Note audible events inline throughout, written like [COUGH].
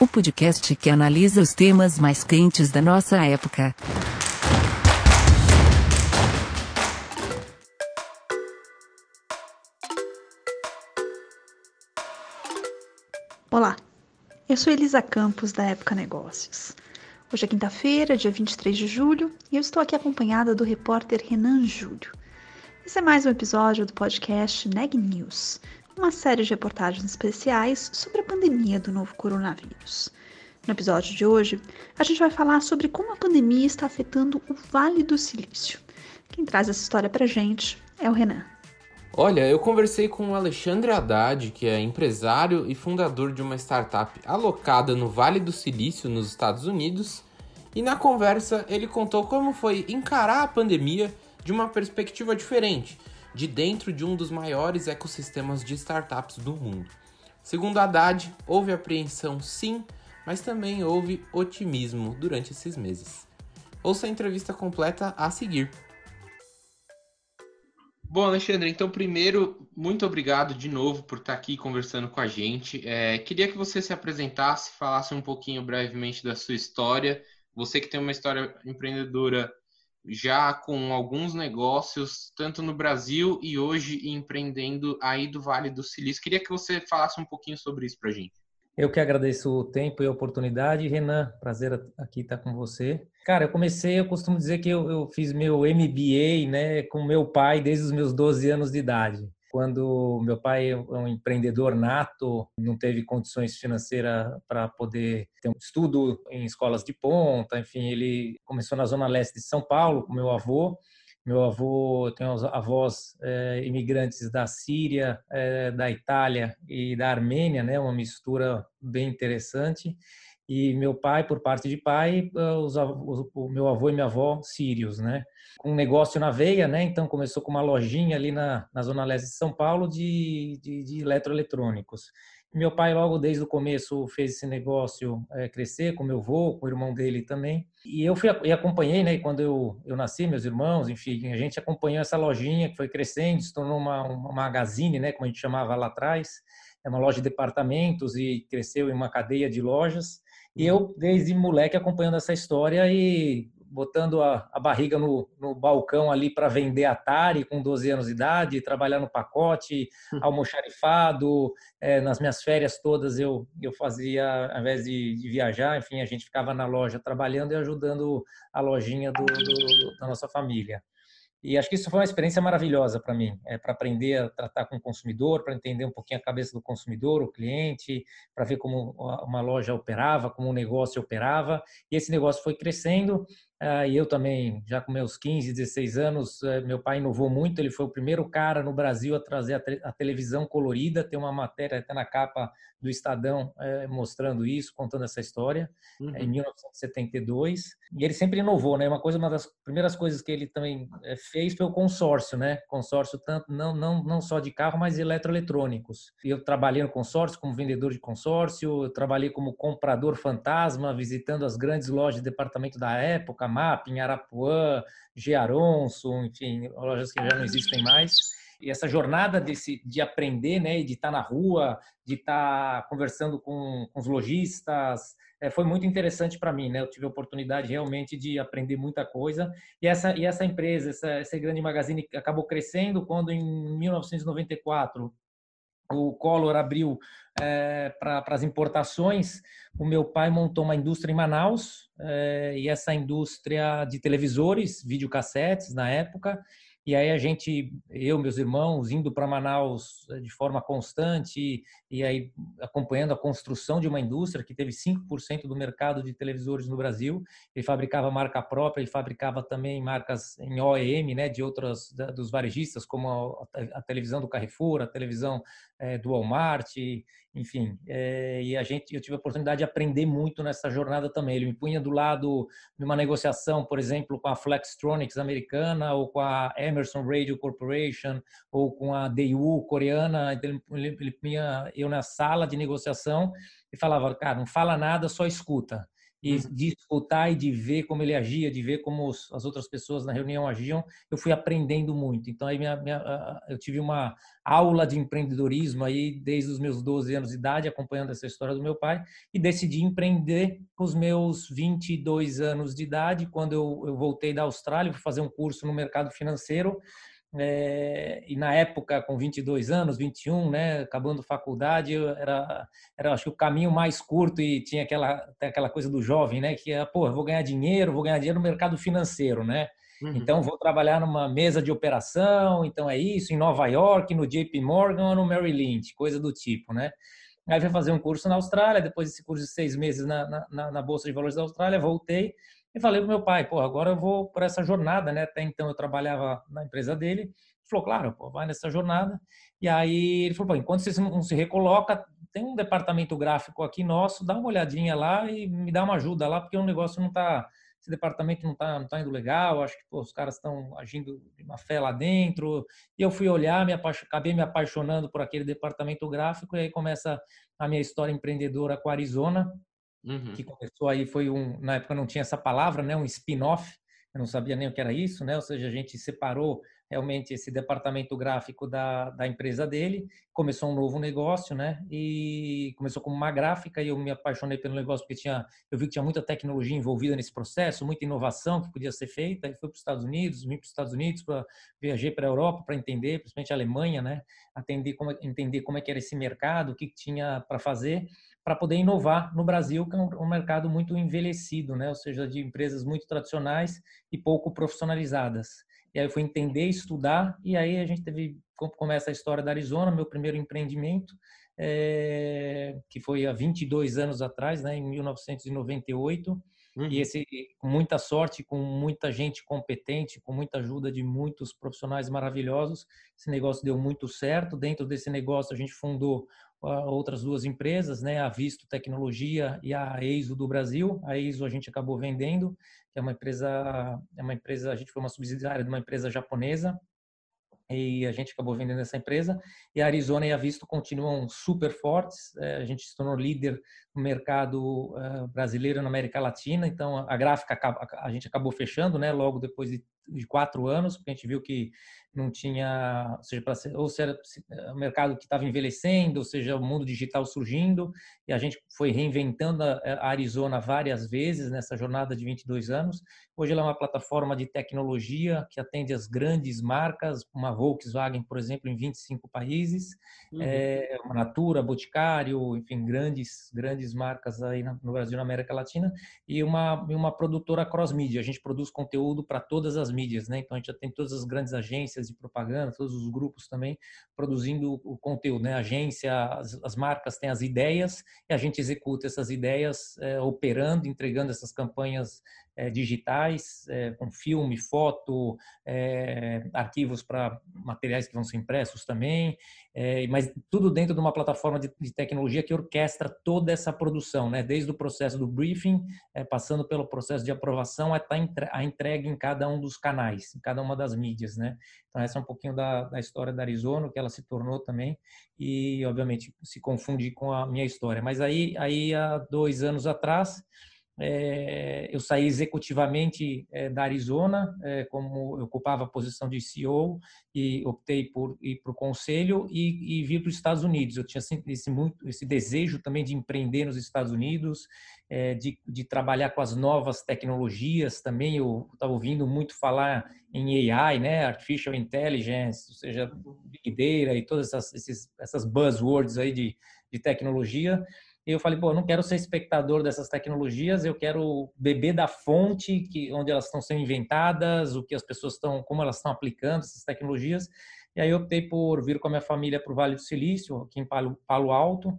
o podcast que analisa os temas mais quentes da nossa época. Olá, eu sou Elisa Campos da Época Negócios. Hoje é quinta-feira, dia 23 de julho, e eu estou aqui acompanhada do repórter Renan Júlio. Esse é mais um episódio do podcast Neg News, uma série de reportagens especiais sobre a pandemia do novo coronavírus. No episódio de hoje, a gente vai falar sobre como a pandemia está afetando o Vale do Silício. Quem traz essa história pra gente é o Renan. Olha, eu conversei com o Alexandre Haddad, que é empresário e fundador de uma startup alocada no Vale do Silício, nos Estados Unidos, e na conversa ele contou como foi encarar a pandemia de uma perspectiva diferente, de dentro de um dos maiores ecossistemas de startups do mundo. Segundo Haddad, houve apreensão sim, mas também houve otimismo durante esses meses. Ouça a entrevista completa a seguir. Bom, Alexandre, então primeiro, muito obrigado de novo por estar aqui conversando com a gente. É, queria que você se apresentasse, falasse um pouquinho brevemente da sua história. Você que tem uma história empreendedora já com alguns negócios, tanto no Brasil e hoje empreendendo aí do Vale do Silício. Queria que você falasse um pouquinho sobre isso para a gente. Eu que agradeço o tempo e a oportunidade. Renan, prazer aqui estar com você. Cara, eu comecei, eu costumo dizer que eu, eu fiz meu MBA né, com meu pai desde os meus 12 anos de idade quando meu pai é um empreendedor nato, não teve condições financeiras para poder ter um estudo em escolas de ponta, enfim, ele começou na zona leste de São Paulo com meu avô. Meu avô tem avós é, imigrantes da Síria, é, da Itália e da Armênia, né, uma mistura bem interessante. E meu pai, por parte de pai, os, os, o meu avô e minha avó sírios, né? Um negócio na veia, né? Então começou com uma lojinha ali na, na zona leste de São Paulo de, de, de eletroeletrônicos. Meu pai logo desde o começo fez esse negócio é, crescer com meu avô, com o irmão dele também. E eu fui e acompanhei, né? Quando eu, eu nasci, meus irmãos, enfim, a gente acompanhou essa lojinha que foi crescendo, se tornou uma, uma magazine, né? Como a gente chamava lá atrás. É uma loja de departamentos e cresceu em uma cadeia de lojas. E eu, desde moleque, acompanhando essa história e botando a, a barriga no, no, balcão ali para vender Atari com 12 anos de idade, trabalhar no pacote, hum. almoxarifado. É, nas minhas férias todas eu, eu fazia, ao invés de, de, viajar, enfim, a gente ficava na loja trabalhando e ajudando a lojinha do, do, da nossa família. E acho que isso foi uma experiência maravilhosa para mim, é, para aprender a tratar com o consumidor, para entender um pouquinho a cabeça do consumidor, o cliente, para ver como uma loja operava, como um negócio operava. E esse negócio foi crescendo e eu também, já com meus 15, 16 anos, eh, meu pai inovou muito. Ele foi o primeiro cara no Brasil a trazer a, televisão colorida. Tem uma matéria até na capa do Estadão é, mostrando isso, contando essa história, uhum. em 1972. E ele sempre inovou, né? Uma coisa, uma das primeiras coisas que ele também eh, fez foi o consórcio, né? Consórcio tanto não não não só de carro, mas eletroeletrônicos. Eu trabalhei no consórcio como vendedor de consórcio, eu trabalhei como comprador fantasma, visitando as grandes lojas de departamento da época Map, em Arapuã, Gearonso, enfim, lojas que já não existem mais. E essa jornada desse, de aprender, né, de estar na rua, de estar conversando com, com os lojistas, é, foi muito interessante para mim, né? Eu tive a oportunidade realmente de aprender muita coisa. E essa, e essa empresa, essa, essa grande magazine acabou crescendo quando, em 1994, o Collor abriu é, para as importações, o meu pai montou uma indústria em Manaus, é, e essa indústria de televisores, videocassetes na época, e aí a gente, eu, meus irmãos, indo para Manaus eh, de forma constante e aí acompanhando a construção de uma indústria que teve 5% do mercado de televisores no Brasil. Ele fabricava marca própria e fabricava também marcas em OEM, né, de outras dos varejistas, como a, a televisão do Carrefour, a televisão é, do Walmart. E, enfim, é, e a gente, eu tive a oportunidade de aprender muito nessa jornada também. Ele me punha do lado de uma negociação, por exemplo, com a Flextronics americana ou com a Emerson Radio Corporation ou com a Daewoo coreana. Então ele, ele punha eu na sala de negociação e falava, cara, não fala nada, só escuta e uhum. de escutar e de ver como ele agia, de ver como as outras pessoas na reunião agiam, eu fui aprendendo muito. Então aí minha, minha, eu tive uma aula de empreendedorismo aí desde os meus 12 anos de idade, acompanhando essa história do meu pai, e decidi empreender com os meus 22 anos de idade, quando eu, eu voltei da Austrália, fui fazer um curso no mercado financeiro, é, e na época, com 22 anos, 21, né, acabando faculdade, era, era acho que o caminho mais curto e tinha aquela, aquela coisa do jovem, né, que é, pô, vou ganhar dinheiro, vou ganhar dinheiro no mercado financeiro, né? Uhum. Então, vou trabalhar numa mesa de operação, então é isso, em Nova York, no JP Morgan ou no Merrill Lynch, coisa do tipo, né? Aí fui fazer um curso na Austrália, depois desse curso de seis meses na, na, na Bolsa de Valores da Austrália, voltei, e falei pro meu pai, pô, agora eu vou por essa jornada, né? Até então eu trabalhava na empresa dele. Ele falou, claro, pô, vai nessa jornada. E aí ele falou, pô, enquanto você não se recoloca, tem um departamento gráfico aqui nosso, dá uma olhadinha lá e me dá uma ajuda lá, porque o negócio não tá, esse departamento não tá, não tá indo legal, acho que pô, os caras estão agindo de má fé lá dentro. E eu fui olhar, me acabei me apaixonando por aquele departamento gráfico, e aí começa a minha história empreendedora com a Arizona, uhum. que começou aí foi um na época não tinha essa palavra, né, um spin-off. Eu não sabia nem o que era isso, né? Ou seja, a gente separou realmente esse departamento gráfico da, da empresa dele, começou um novo negócio, né? E começou como uma gráfica e eu me apaixonei pelo negócio porque tinha, eu vi que tinha muita tecnologia envolvida nesse processo, muita inovação que podia ser feita. E fui para os Estados Unidos, vim para os Estados Unidos, para viajei para a Europa para entender, principalmente a Alemanha, né? Atender como entender como é que era esse mercado, o que tinha para fazer para poder inovar no Brasil, que é um, mercado muito envelhecido, né? ou seja, de empresas muito tradicionais e pouco profissionalizadas. E aí eu fui entender, estudar, e aí a gente teve, começa a história da Arizona, meu primeiro empreendimento, é, que foi há 22 anos atrás, né, em 1998, Uhum. E esse, com muita sorte, com muita gente competente, com muita ajuda de muitos profissionais maravilhosos, esse negócio deu muito certo. Dentro desse negócio, a gente fundou outras duas empresas, né, a Visto Tecnologia e a EISO do Brasil. A EISO a gente acabou vendendo, que é uma empresa, é uma empresa, a gente foi uma subsidiária de uma empresa japonesa e a gente acabou vendendo essa empresa. E a Arizona e a Visto continuam super fortes. É, a gente se tornou líder no mercado é, brasileiro na América Latina. Então a gráfica a gente acabou fechando, né? Logo depois de de quatro anos, porque a gente viu que não tinha, ou seja, ou seja, o mercado que estava envelhecendo, ou seja, o mundo digital surgindo, e a gente foi reinventando a Arizona várias vezes nessa jornada de 22 anos. Hoje ela é uma plataforma de tecnologia que atende as grandes marcas, uma Volkswagen, por exemplo, em 25 países, uhum. é, uma Natura, Boticário, enfim, grandes grandes marcas aí no Brasil, na América Latina, e uma uma produtora cross media. A gente produz conteúdo para todas as mídias, né? Então a gente já tem todas as grandes agências de propaganda, todos os grupos também produzindo o conteúdo, né? A agência, as, as marcas têm as ideias e a gente executa essas ideias é, operando, entregando essas campanhas é, digitais, é, com filme, foto, é, arquivos para materiais que vão ser impressos também, mas tudo dentro de uma plataforma de, de, tecnologia que orquestra toda essa produção, né? desde o processo do briefing, passando pelo processo de aprovação até a entrega em cada um dos canais, em cada uma das mídias. Né? Então, essa é um pouquinho da, da história da Arizona, que ela se tornou também, e obviamente se confunde com a minha história. Mas aí, aí há dois anos atrás, eu saí executivamente é, da Arizona, é, como eu ocupava a posição de CEO e optei por ir para o conselho e, e vir para os Estados Unidos. Eu tinha esse, muito, esse desejo também de empreender nos Estados Unidos, é, de, de, trabalhar com as novas tecnologias também. Eu estava ouvindo muito falar em AI, né, Artificial Intelligence, ou seja, Big Data e todas essas, essas buzzwords aí de, de tecnologia. E eu falei, pô, eu não quero ser espectador dessas tecnologias, eu quero beber da fonte que onde elas estão sendo inventadas, o que as pessoas estão, como elas estão aplicando essas tecnologias. E aí eu optei por vir com a minha família para o Vale do Silício, aqui em Palo, Palo Alto,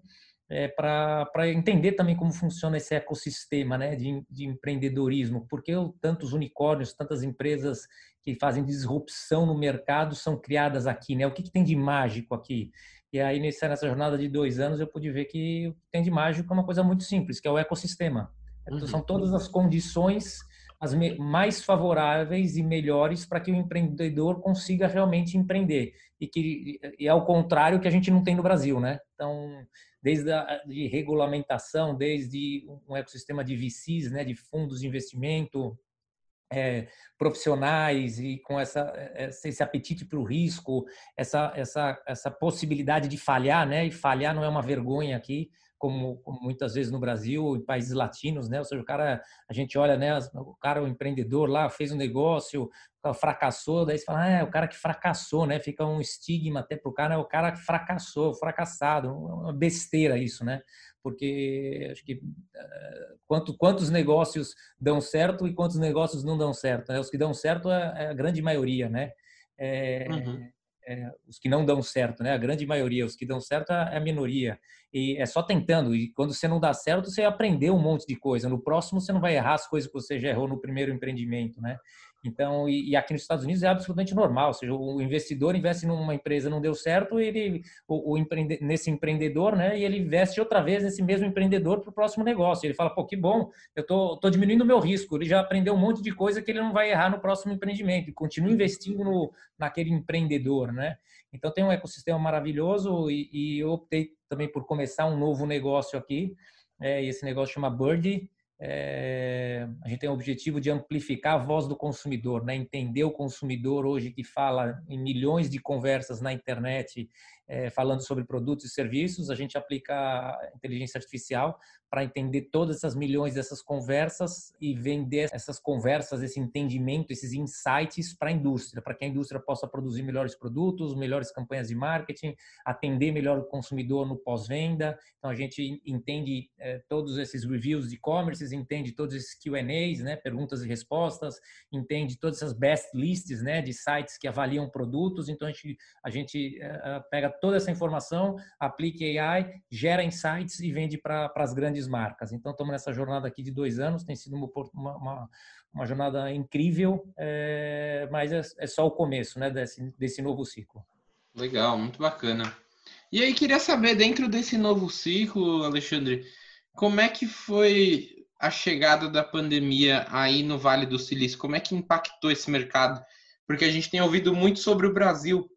é, para entender também como funciona esse ecossistema né, de, de empreendedorismo, porque tantos unicórnios, tantas empresas que fazem disrupção no mercado são criadas aqui, né? O que, que tem de mágico aqui? E aí, nessa jornada de dois anos, eu pude ver que tem de mágico é uma coisa muito simples, que é o ecossistema. Então, uhum. São todas as condições as mais favoráveis e melhores para que o empreendedor consiga realmente empreender e que e é o contrário que a gente não tem no Brasil, né? Então, desde a de regulamentação, desde um ecossistema de VCs, né, de fundos de investimento, é, profissionais e com essa, esse apetite para o risco, essa, essa, essa possibilidade de falhar, né? E falhar não é uma vergonha aqui como, como, muitas vezes no Brasil, em países latinos, né? Ou seja, o cara, a gente olha, né? O cara, o empreendedor lá fez um negócio, fracassou, daí você fala, ah, é o cara que fracassou, né? Fica um estigma até pro cara, é o cara que fracassou, fracassado, uma besteira isso, né? Porque acho que uh, quanto, quantos negócios dão certo e quantos negócios não dão certo? Né? Os que dão certo é, é a grande maioria, né? É, uhum é, os que não dão certo, né? A grande maioria, os que dão certo é a minoria. E é só tentando. E quando você não dá certo, você aprendeu um monte de coisa. No próximo, você não vai errar as coisas que você já errou no primeiro empreendimento, né? Então, e, e, aqui nos Estados Unidos é absolutamente normal. Ou seja, o investidor investe numa empresa, não deu certo, ele, o, o empreende, nesse empreendedor, né? E ele investe outra vez nesse mesmo empreendedor para o próximo negócio. Ele fala, pô, que bom, eu tô, tô diminuindo o meu risco. Ele já aprendeu um monte de coisa que ele não vai errar no próximo empreendimento. E continua investindo no, naquele empreendedor, né? Então, tem um ecossistema maravilhoso e, e eu optei também por começar um novo negócio aqui. É, esse negócio chama Birdie é, a gente tem o objetivo de amplificar a voz do consumidor, né? entender o consumidor hoje que fala em milhões de conversas na internet é, falando sobre produtos e serviços, a gente aplica inteligência artificial para entender todas essas milhões dessas conversas e vender essas conversas, esse entendimento, esses insights para a indústria, para que a indústria possa produzir melhores produtos, melhores campanhas de marketing, atender melhor o consumidor no pós-venda. Então a gente entende é, todos esses reviews de e-commerce, entende todos esses Q&As, né, perguntas e respostas, entende todas essas best lists, né, de sites que avaliam produtos. Então a gente a gente é, pega toda essa informação, aplique AI, gera insights e vende para as grandes marcas. Então, estamos nessa jornada aqui de dois anos, tem sido uma, uma, uma jornada incrível, é, mas é, é, só o começo né, desse, desse novo ciclo. Legal, muito bacana. E aí, queria saber, dentro desse novo ciclo, Alexandre, como é que foi a chegada da pandemia aí no Vale do Silício? Como é que impactou esse mercado? Porque a gente tem ouvido muito sobre o Brasil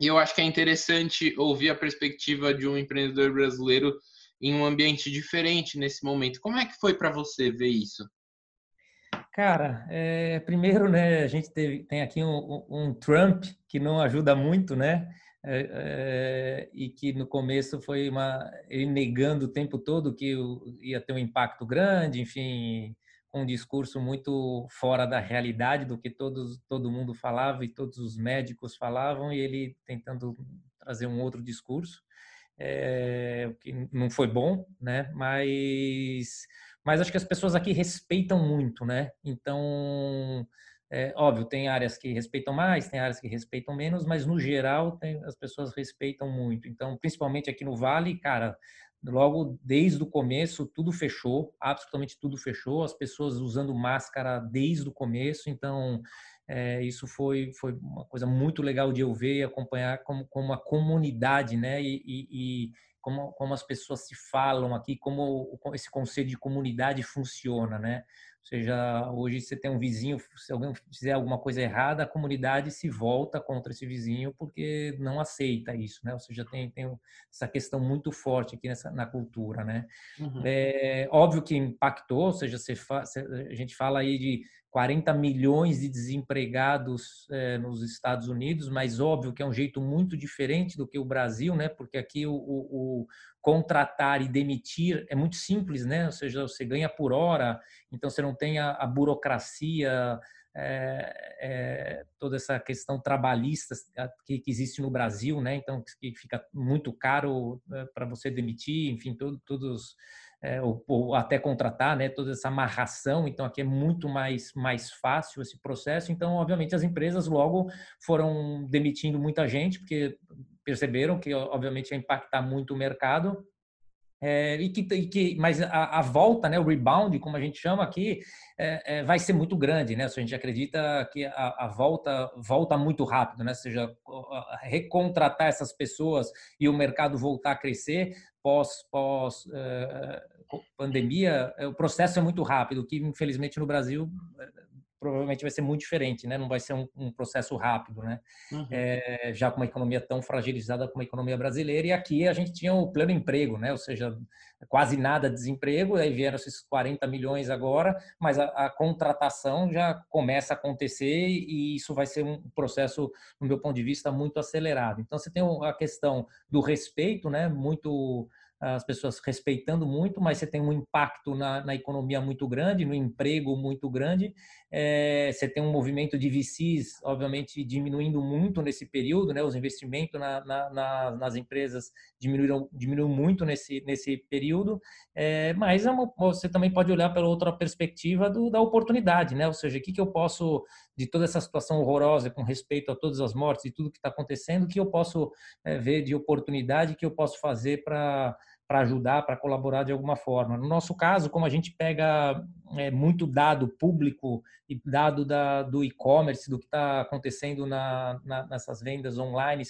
e eu acho que é interessante ouvir a perspectiva de um empreendedor brasileiro em um ambiente diferente nesse momento. Como é que foi para você ver isso? Cara, é, primeiro, né, a gente teve, tem aqui um, um, Trump que não ajuda muito, né? É, é, e que no começo foi uma ele negando o tempo todo que ia ter um impacto grande, enfim, um discurso muito fora da realidade do que todos, todo mundo falava e todos os médicos falavam, e ele tentando trazer um outro discurso, é, que não foi bom, né? Mas, mas acho que as pessoas aqui respeitam muito, né? Então, é, óbvio, tem áreas que respeitam mais, tem áreas que respeitam menos, mas no geral tem, as pessoas respeitam muito. Então, principalmente aqui no Vale, cara, logo desde o começo tudo fechou, absolutamente tudo fechou, as pessoas usando máscara desde o começo, então é, isso foi, foi uma coisa muito legal de eu ver e acompanhar como, como a comunidade, né, e, e, e como, como as pessoas se falam aqui, como esse conceito de comunidade funciona, né, seja, hoje você tem um vizinho, se alguém fizer alguma coisa errada, a comunidade se volta contra esse vizinho porque não aceita isso, né? Ou seja, tem, tem essa questão muito forte aqui nessa, na cultura, né? Uhum. É óbvio que impactou, ou seja, você fa, a gente fala aí de 40 milhões de desempregados é, nos Estados Unidos, mas óbvio que é um jeito muito diferente do que o Brasil, né? Porque aqui o, o, o contratar e demitir é muito simples, né? Ou seja, você ganha por hora, então você não tem a, a burocracia, é, é, toda essa questão trabalhista que, que, existe no Brasil, né? Então que fica muito caro né, para você demitir, enfim, todo, todos é, ou, ou, até contratar, né? Toda essa amarração. Então aqui é muito mais mais fácil esse processo. Então, obviamente, as empresas logo foram demitindo muita gente porque perceberam que, obviamente, ia impactar muito o mercado. É, e que, e que, mas a, a, volta, né, o rebound, como a gente chama aqui, é, é, vai ser muito grande, né? Se a gente acredita que a, a, volta volta muito rápido, né? Ou seja, recontratar essas pessoas e o mercado voltar a crescer pós pós é, pandemia, é, o processo é muito rápido, que infelizmente no Brasil provavelmente vai ser muito diferente, né? Não vai ser um, um processo rápido, né? Uhum. É, já com uma economia tão fragilizada como a economia brasileira e aqui a gente tinha o pleno emprego, né? Ou seja, quase nada de desemprego, aí vieram esses 40 milhões agora, mas a, a contratação já começa a acontecer e isso vai ser um processo, no meu ponto de vista, muito acelerado. Então você tem a questão do respeito, né? Muito as pessoas respeitando muito, mas você tem um impacto na, na economia muito grande, no emprego muito grande. É, você tem um movimento de VCs, obviamente, diminuindo muito nesse período, né? Os investimentos na, na, nas empresas diminuíram, diminuíram muito nesse, nesse período. É, mas é uma, você também pode olhar pela outra perspectiva do, da oportunidade, né? Ou seja, o que, que eu posso, de toda essa situação horrorosa com respeito a todas as mortes e tudo que está acontecendo, o que eu posso é, ver de oportunidade, que eu posso fazer para para ajudar, para colaborar de alguma forma. No nosso caso, como a gente pega é, muito dado público e dado da, do e-commerce, do que está acontecendo na, na, nessas vendas online,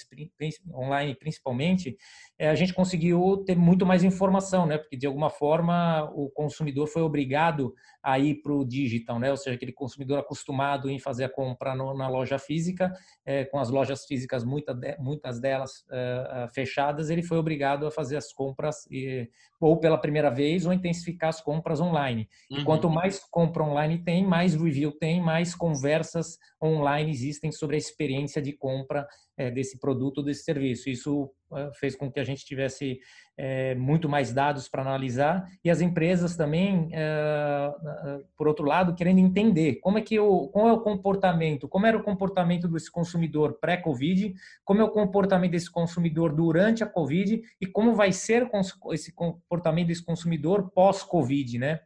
online principalmente, é, a gente conseguiu ter muito mais informação, né? Porque de alguma forma o consumidor foi obrigado a ir para o digital, né? Ou seja, aquele consumidor acostumado em fazer a compra no, na loja física, é, com as lojas físicas muita, muitas delas é, fechadas, ele foi obrigado a fazer as compras e, ou pela primeira vez ou intensificar as compras online. Uhum. Quanto mais compra online tem, mais review tem, mais conversas online existem sobre a experiência de compra é, desse produto ou desse serviço. Isso é, fez com que a gente tivesse é, muito mais dados para analisar e as empresas também, por outro lado, querendo entender como é que o, qual é o comportamento, como era o comportamento desse consumidor pré-Covid, como é o comportamento desse consumidor durante a Covid e como vai ser esse comportamento desse consumidor pós-Covid, né?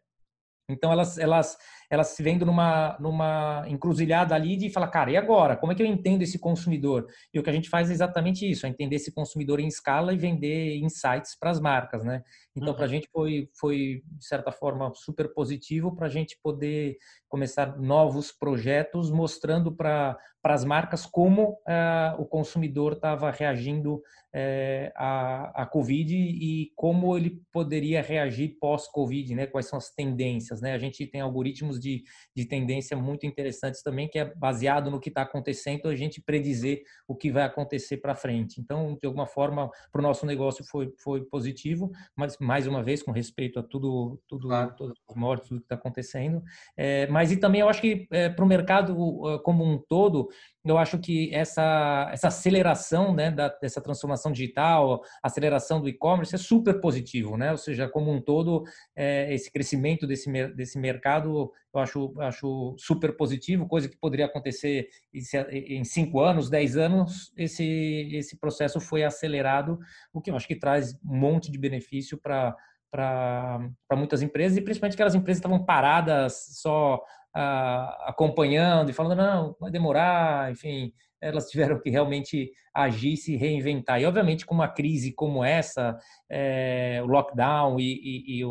Então elas elas elas se vendo numa numa encruzilhada ali de falar, cara, e agora? Como é que eu entendo esse consumidor? E o que a gente faz é exatamente isso, é entender esse consumidor em escala e vender insights para as marcas, né? Então uhum. para a gente foi foi de certa forma super positivo para a gente poder começar novos projetos mostrando para as marcas como uh, o consumidor estava reagindo uh, à, à Covid e como ele poderia reagir pós-Covid, né? Quais são as tendências, né? A gente tem algoritmos de, de tendência muito interessantes também, que é baseado no que está acontecendo, a gente predizer o que vai acontecer para frente. Então, de alguma forma, para o nosso negócio foi, foi positivo, mas mais uma vez com respeito a tudo, tudo claro. todas as mortes, tudo que está acontecendo. É, mas e também eu acho que é, para o mercado como um todo, eu acho que essa, essa aceleração né, da, dessa transformação digital, aceleração do e-commerce é super positivo, né? Ou seja, como um todo, é, esse crescimento desse, desse mercado eu acho, acho super positivo, coisa que poderia acontecer em cinco anos, dez anos, esse, esse processo foi acelerado, o que eu acho que traz um monte de benefício para para muitas empresas e principalmente aquelas empresas que estavam paradas só acompanhando e falando, não, vai demorar, enfim, elas tiveram que realmente agir, se reinventar. E, obviamente, com uma crise como essa, é, o lockdown e, e, e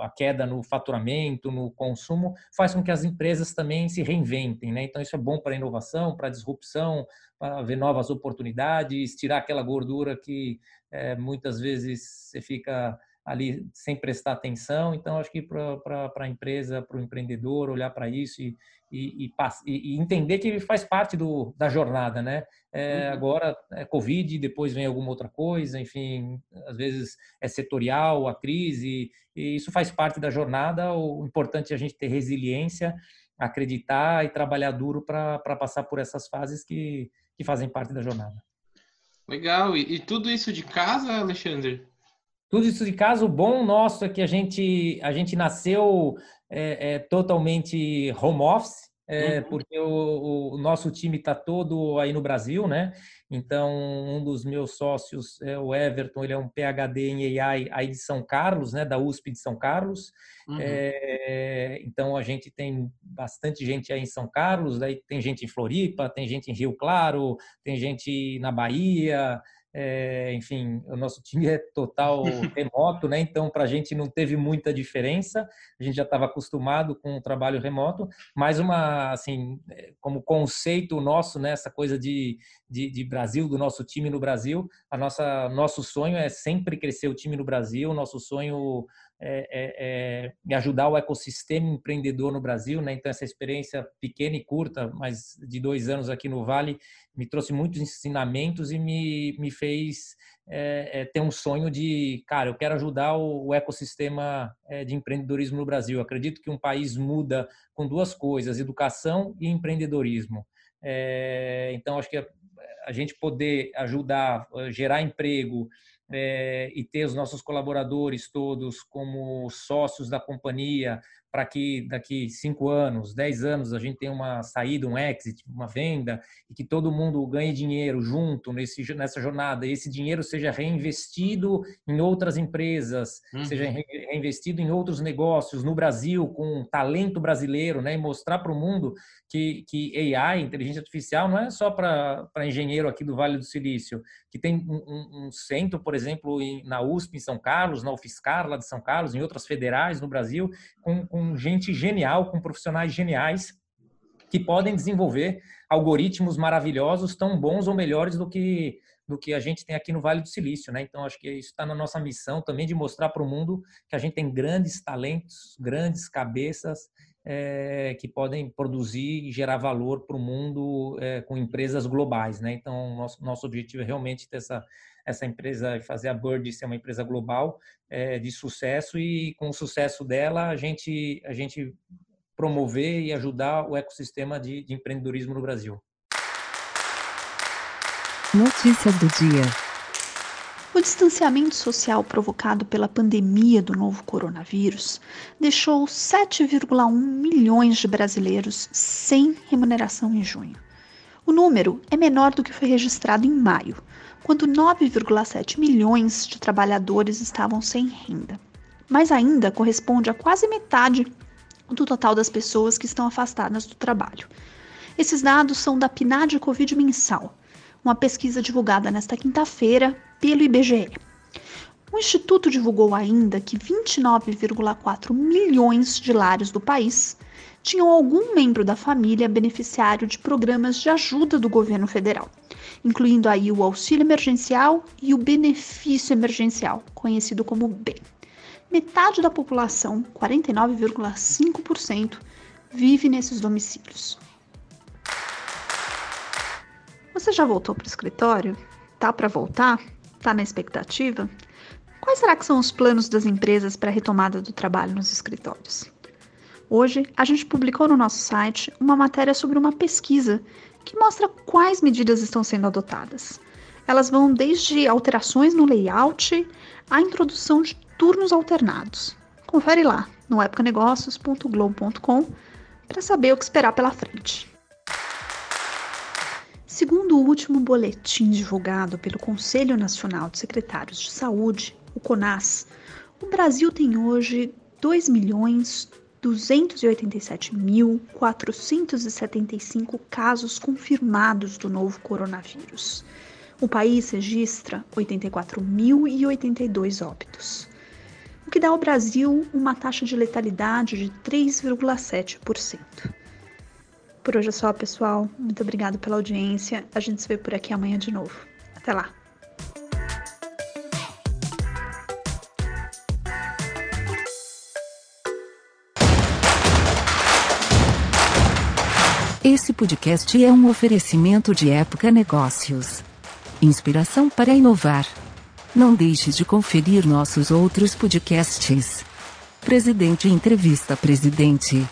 a queda no faturamento, no consumo, faz com que as empresas também se reinventem. Né? Então, isso é bom para a inovação, para a disrupção, para ver novas oportunidades, tirar aquela gordura que é, muitas vezes você fica ali sem prestar atenção. Então, acho que para a empresa, para o empreendedor, olhar para isso e, e, e, e, entender que faz parte do, da jornada, né? É, uhum. Agora é Covid, depois vem alguma outra coisa, enfim, às vezes é setorial, a crise, e isso faz parte da jornada. O importante é a gente ter resiliência, acreditar e trabalhar duro para passar por essas fases que, que fazem parte da jornada. Legal. E, e tudo isso de casa, Alexandre? Tudo isso de casa, o bom nosso é que a gente, a gente nasceu é, é, totalmente home office, é, uhum. porque o, o, nosso time está todo aí no Brasil, né? Então, um dos meus sócios, é o Everton, ele é um PhD em AI aí de São Carlos, né? Da USP de São Carlos. Uhum. É, então, a gente tem bastante gente aí em São Carlos, daí tem gente em Floripa, tem gente em Rio Claro, tem gente na Bahia, é, enfim, o nosso time é total [LAUGHS] remoto, né? Então, para a gente não teve muita diferença. A gente já estava acostumado com o trabalho remoto, mas uma, assim, como conceito nosso, né? Essa coisa de, de, de Brasil, do nosso time no Brasil, a nossa nosso sonho é sempre crescer o time no Brasil. Nosso sonho é, é, é, ajudar o ecossistema empreendedor no Brasil, né? Então essa experiência pequena e curta, mas de dois anos aqui no Vale, me trouxe muitos ensinamentos e me, me fez é, é, ter um sonho de, cara, eu quero ajudar o, o ecossistema é, de empreendedorismo no Brasil. Eu acredito que um país muda com duas coisas: educação e empreendedorismo. então acho que a, a gente poder ajudar, gerar emprego é, e ter os nossos colaboradores todos como sócios da companhia, para que daqui cinco anos, dez anos, a gente tenha uma saída, um exit, uma venda, e que todo mundo ganhe dinheiro junto nesse, nessa jornada, e esse dinheiro seja reinvestido em outras empresas, uhum. seja reinvestido em outros negócios no Brasil, com talento brasileiro, né? e mostrar para o mundo que, que AI, inteligência artificial, não é só para engenheiro aqui do Vale do Silício, que tem um, um, centro, por exemplo, na USP em São Carlos, na UFSCar lá de São Carlos, em outras federais no Brasil, com, com gente genial, com profissionais geniais que podem desenvolver algoritmos maravilhosos, tão bons ou melhores do que do que a gente tem aqui no Vale do Silício, né? Então acho que isso está na nossa missão também de mostrar para o mundo que a gente tem grandes talentos, grandes cabeças é, que podem produzir e gerar valor para o mundo é, com empresas globais, né? Então, nosso, nosso objetivo é realmente ter essa, essa empresa fazer a Bird ser uma empresa global é, de sucesso e com o sucesso dela a gente, a gente promover e ajudar o ecossistema de, de empreendedorismo no Brasil. Notícias do dia. O distanciamento social provocado pela pandemia do novo coronavírus deixou 7,1 milhões de brasileiros sem remuneração em junho. O número é menor do que foi registrado em maio, quando 9,7 milhões de trabalhadores estavam sem renda. Mas ainda corresponde a quase metade do total das pessoas que estão afastadas do trabalho. Esses dados são da PNAD Covid mensal, uma pesquisa divulgada nesta quinta-feira pelo IBGE. O Instituto divulgou ainda que 29,4 milhões de lares do país tinham algum membro da família beneficiário de programas de ajuda do governo federal, incluindo aí o auxílio emergencial e o benefício emergencial, conhecido como BEM. Metade da população, 49,5%, vive nesses domicílios. Você já voltou para o escritório? Tá para voltar? Tá na expectativa? Quais será que são os planos das empresas para a retomada do trabalho nos escritórios? Hoje, a gente publicou no nosso site uma matéria sobre uma pesquisa que mostra quais medidas estão sendo adotadas. Elas vão desde alterações no layout à introdução de turnos alternados. Confere lá no epocanegócios.globo.com para saber o que esperar pela frente. Segundo o último boletim divulgado pelo Conselho Nacional de Secretários de Saúde, o CONAS, o Brasil tem hoje 2.287.475 casos confirmados do novo coronavírus. O país registra 84.082 óbitos, o que dá ao Brasil uma taxa de letalidade de 3,7%. Por hoje é só, pessoal. Muito obrigado pela audiência. A gente se vê por aqui amanhã de novo. Até lá. Esse podcast é um oferecimento de Época Negócios. Inspiração para inovar. Não deixe de conferir nossos outros podcasts. Presidente Entrevista Presidente.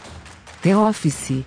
The Office